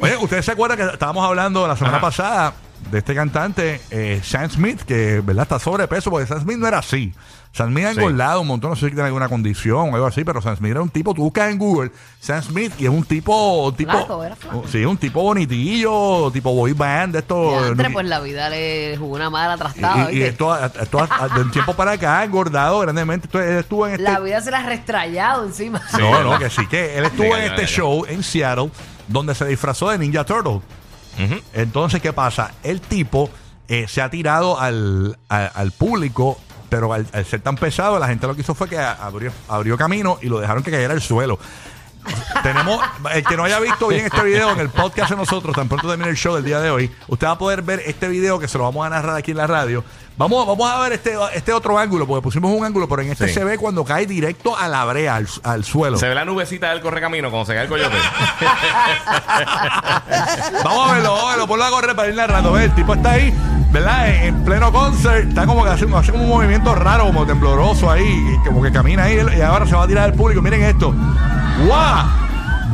Oye, ¿ustedes se acuerdan que estábamos hablando la semana Ajá. pasada de este cantante, eh, Sam Smith, que ¿verdad? está sobrepeso? Porque Sam Smith no era así. Sam Smith ha Sí. engordado un montón, no sé si tiene alguna condición o algo así, pero Sam Smith era un tipo, tú buscas en Google Sam Smith y es un tipo, tipo Flaco, era flaco. sí, un tipo bonitillo, tipo boy band, de estos. Antes, pues la vida le jugó una mala y, trastada. y- y esto, esto de un tiempo para acá ha engordado grandemente. Entonces, él estuvo en este. La vida se la ha restrayado encima. No, no, que sí, que él estuvo Sí, en este show en Seattle donde se disfrazó de Ninja Turtle. Entonces, ¿qué pasa? El tipo eh, se ha tirado al, al público, pero al, al ser tan pesado, la gente lo que hizo fue que abrió, abrió camino y lo dejaron que cayera al suelo. Tenemos, el que no haya visto bien este video en el podcast de nosotros, tan pronto termine el show del día de hoy, usted va a poder ver este video que se lo vamos a narrar aquí en la radio. Vamos, vamos a ver este, este otro ángulo, porque pusimos un ángulo, pero en este Sí. se ve cuando cae directo a la brea, al, al suelo. Se ve la nubecita del correcamino cuando se cae el coyote. Vamos a verlo, vamos a verlo, ponlo a correr para ir narrando. Ve, El tipo está ahí, ¿verdad? En, en pleno concert, está como que hace, hace como un movimiento raro, como tembloroso ahí, y como que camina ahí y ahora se va a tirar al público. Miren esto. ¡Guau!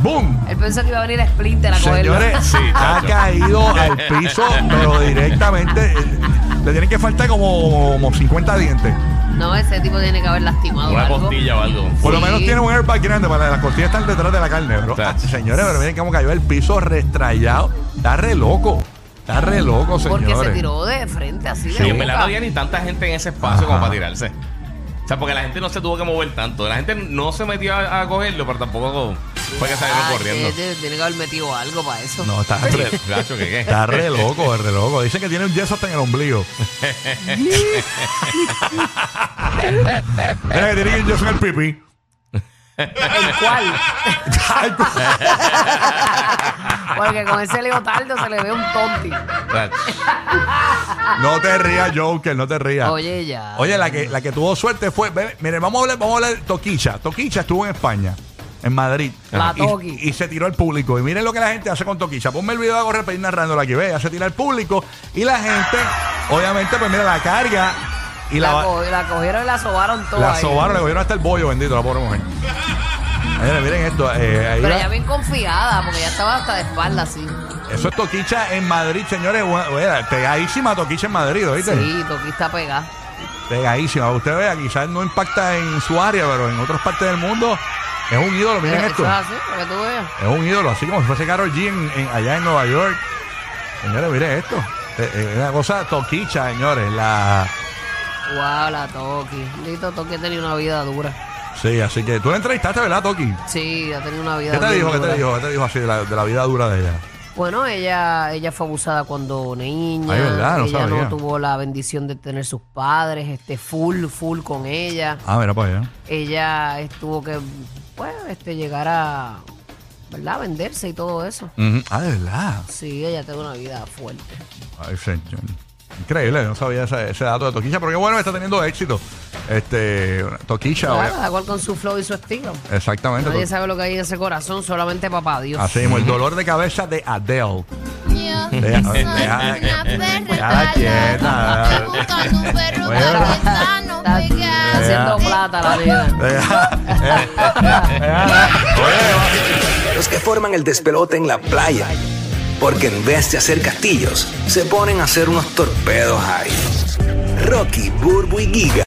¡Boom! Él pensó que iba a venir a Splinter a cogerlo. Señores, Sí, ha chacho. caído al piso, pero directamente. eh, Le tienen que faltar como, como 50 dientes. No, ese tipo tiene que haber lastimado Una algo. costilla o algo. Por lo Sí. menos tiene un airbag grande para las costillas están detrás de la carne, bro. Chacho. Ah, señores, pero miren cómo cayó el piso restrayado. Está re loco. Está re loco, señores. Porque se tiró de frente así de Sí, en verdad no había ni tanta gente en ese espacio como Ajá. para tirarse. O sea, porque la gente no se tuvo que mover tanto. La gente no se metió a, a cogerlo, pero tampoco fue que salieron Ah, corriendo. que- que Tiene que haber metido algo para eso. No, está re, Gacho, ¿qué qué? está re loco, es re loco. Dicen que tiene un yeso hasta en el ombligo. Mira que tiene un yeso en el pipí. ¿El cual? Porque con ese leotardo se le ve un tonti. No te rías, Joker, no te rías. Oye, ya. Oye, la que, la que tuvo suerte fue. ve, Miren, vamos a hablar, vamos a hablar de Toquicha. Toquicha estuvo en España, en Madrid. La Y- Toqui. Y, se tiró al público. Y miren lo que la gente hace con Toquicha. Ponme el video de correr para ir narrando la que vea. Se tira al público. Y la gente, obviamente, pues mira, la carga. Y la, la, co- la cogieron y la sobaron toda. la ahí. sobaron, le cogieron hasta el bollo, bendito, la pobre mujer. Miren, miren esto. eh, ahí Pero va. ella bien confiada, porque ya estaba hasta de espalda así. Eso es Toquicha en Madrid, señores. Oye, Pegadísima Toquicha en Madrid, ¿oíste? Sí, Toqui está pegada. Pegadísima. Usted vea, quizás no impacta en su área, pero en otras partes del mundo es un ídolo. Miren Eso esto. es así, para que tú veas. Es un ídolo, así como si fuese Karol G en- en- allá en Nueva York. Señores, miren esto. Eh, eh, Es una cosa toquicha, señores. La... Wow, la Toki. Lito Toki ha tenido una vida dura. Sí, así que tú la entrevistaste, ¿verdad, Toki? Sí, ha tenido una vida ¿Qué te bien dijo? ¿Qué dura. te dijo? ¿Qué te dijo así de la, de la vida dura de ella? Bueno, ella, ella fue abusada cuando niña. Ay, ¿verdad? No ella sabía. no tuvo la bendición de tener sus padres, este, full, full con ella. Ah, mira para allá. Ella estuvo que, pues, este, llegar a, ¿verdad? Venderse y todo eso. Ujú. Ah, de verdad. Sí, ella tuvo una vida fuerte. Ay, señor. Increíble, no sabía ese, ese dato de Toquicha, pero qué bueno que está teniendo éxito. Este, Toquicha, Claro, oye, cada cual con su flow y su estilo. exactamente. Nadie sabe lo que hay en ese corazón, solamente papá Dios. Así mismo, el dolor de cabeza de Adele. Yo Deja- soy deja- una perra déjala quieta. Estoy buscando un perro Oye, cabezano Está, está pegado. haciendo plata la vida. Deja- deja- Oye, Los que forman el despelote en la playa. Porque en vez de hacer castillos, se ponen a hacer unos torpedos ahí. Rocky, Burbu y Giga.